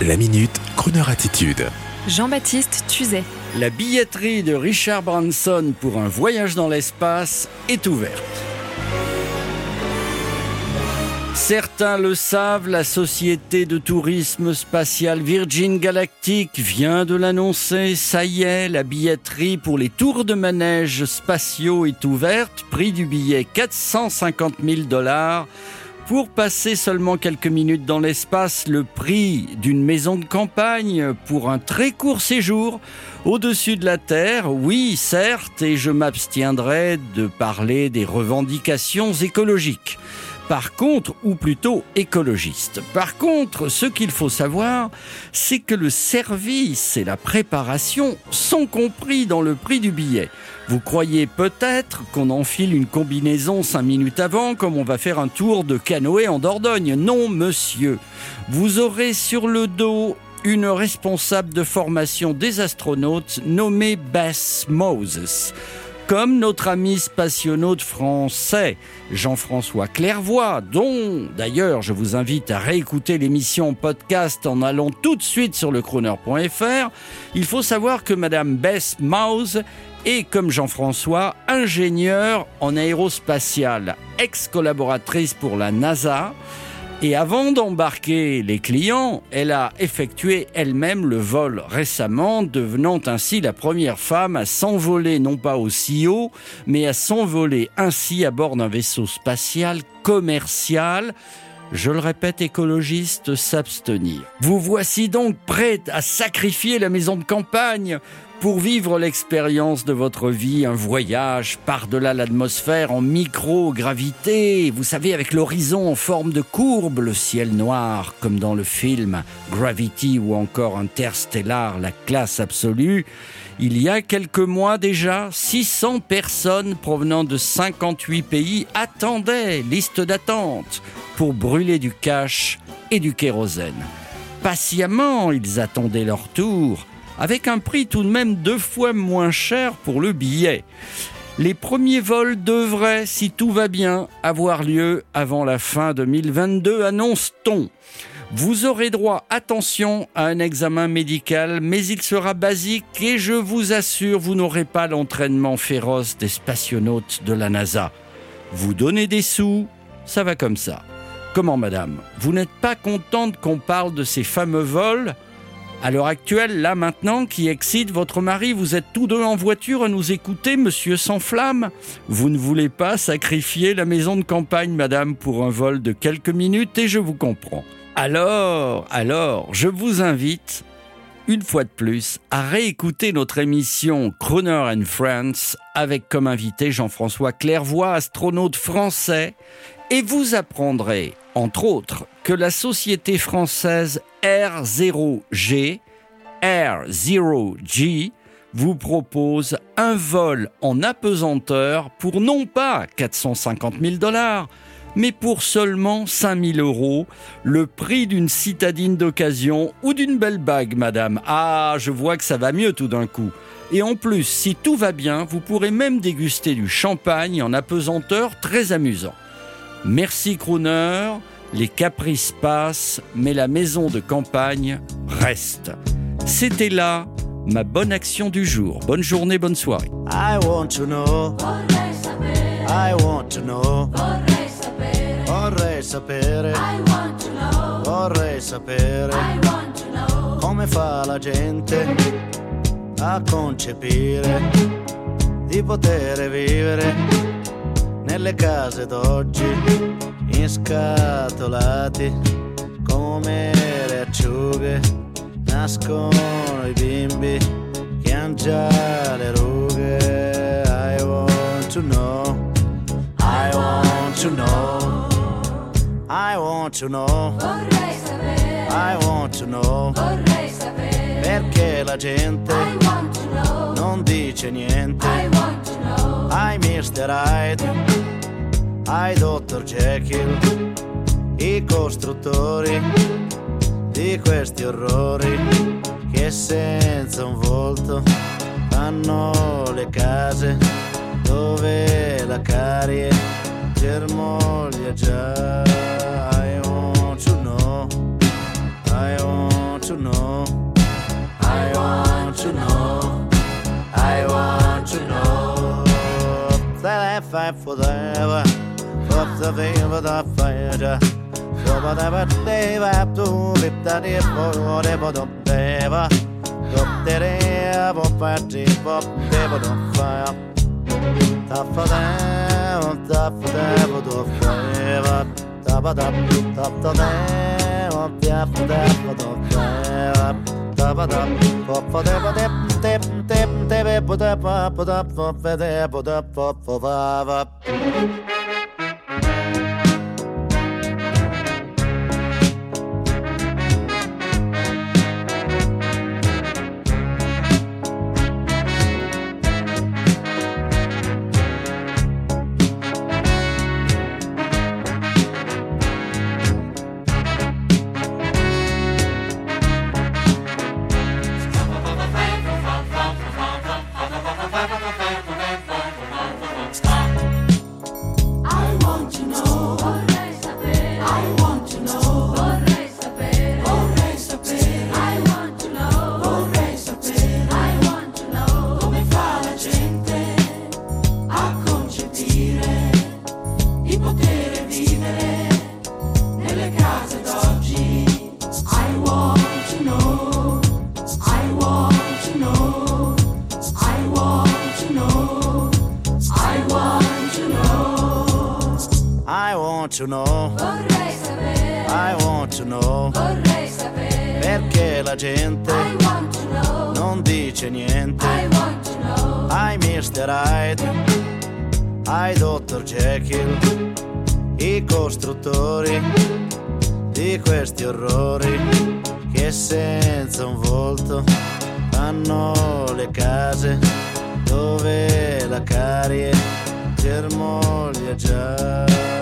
La minute, Kroneur attitude. Jean-Baptiste Tuzet. La billetterie de Richard Branson pour un voyage dans l'espace est ouverte. Certains le savent, la société de tourisme spatial Virgin Galactic vient de l'annoncer. Ça y est, la billetterie pour les tours de manège spatiaux est ouverte. Prix du billet 450 000 dollars. Pour passer seulement quelques minutes dans l'espace, le prix d'une maison de campagne pour un très court séjour au-dessus de la Terre, oui, certes, et je m'abstiendrai de parler des revendications écologiques. Par contre, ou plutôt écologiste. Par contre, ce qu'il faut savoir, c'est que le service et la préparation sont compris dans le prix du billet. Vous croyez peut-être qu'on enfile une combinaison cinq minutes avant comme on va faire un tour de canoë en Dordogne. Non, monsieur. Vous aurez sur le dos une responsable de formation des astronautes nommée Bess Moses comme notre ami spationaute français Jean-François Clairvoy, dont d'ailleurs je vous invite à réécouter l'émission podcast en allant tout de suite sur le chroner.fr, il faut savoir que Madame Bess Mouse est, comme Jean-François, ingénieure en aérospatiale, ex-collaboratrice pour la NASA, et avant d'embarquer les clients, elle a effectué elle-même le vol récemment, devenant ainsi la première femme à s'envoler non pas aussi haut, mais à s'envoler ainsi à bord d'un vaisseau spatial commercial je le répète, écologiste, s'abstenir. Vous voici donc prête à sacrifier la maison de campagne pour vivre l'expérience de votre vie, un voyage par-delà l'atmosphère en microgravité, vous savez, avec l'horizon en forme de courbe, le ciel noir, comme dans le film Gravity ou encore Interstellar, la classe absolue. Il y a quelques mois déjà, 600 personnes provenant de 58 pays attendaient, liste d'attente, pour brûler du cash et du kérosène. Patiemment, ils attendaient leur tour avec un prix tout de même deux fois moins cher pour le billet. Les premiers vols devraient, si tout va bien, avoir lieu avant la fin 2022, annonce-t-on. Vous aurez droit, attention, à un examen médical, mais il sera basique et je vous assure, vous n'aurez pas l'entraînement féroce des spationautes de la NASA. Vous donnez des sous, ça va comme ça. Comment, madame? Vous n'êtes pas contente qu'on parle de ces fameux vols? À l'heure actuelle, là maintenant, qui excite votre mari, vous êtes tous deux en voiture à nous écouter, monsieur sans flamme Vous ne voulez pas sacrifier la maison de campagne, madame, pour un vol de quelques minutes, et je vous comprends. Alors, alors, je vous invite, une fois de plus, à réécouter notre émission Croner and Friends avec comme invité Jean-François Clairvoy, astronaute français, et vous apprendrez, entre autres, que la société française R0G, R0G, vous propose un vol en apesanteur pour non pas 450 000 dollars, mais pour seulement 5 000 euros, le prix d'une citadine d'occasion ou d'une belle bague, madame. Ah, je vois que ça va mieux tout d'un coup. Et en plus, si tout va bien, vous pourrez même déguster du champagne en apesanteur très amusant. Merci Crooner les caprices passent, mais la maison de campagne reste. C'était là ma bonne action du jour. Bonne journée, bonne soirée. I want to know. I want to know. Vorrei sapere. I want to know. Vorrei sapere. I want to know. Come fa la gente a concepire di poter vivere nelle case d'oggi inscatolati come le acciughe nascono i bimbi che hanno già le rughe. I want to know I want to know I want to know Vorrei sapere I want to know Vorrei sapere perché la gente non dice niente I want to know I Mr. Hyde ai Dr. Jekyll, i costruttori di questi orrori che senza un volto fanno le case dove la carie germoglia già. life forever. Hopps of the of fire. Robot ever leva to lipta ni for ever dom deva. Dom dere bo parti pop deva dom fire. Tap for them, tap for them, do forever. Tap tap tap tap them, tap for them, do forever. Want to know Vorrei sapere, I want to know vorrei sapere. Perché la gente I want to know, non dice niente I want to know. Ai Mr. Hyde Ai Dr. Jekyll I costruttori di questi orrori Che senza un volto fanno le case Dove la carie germoglia già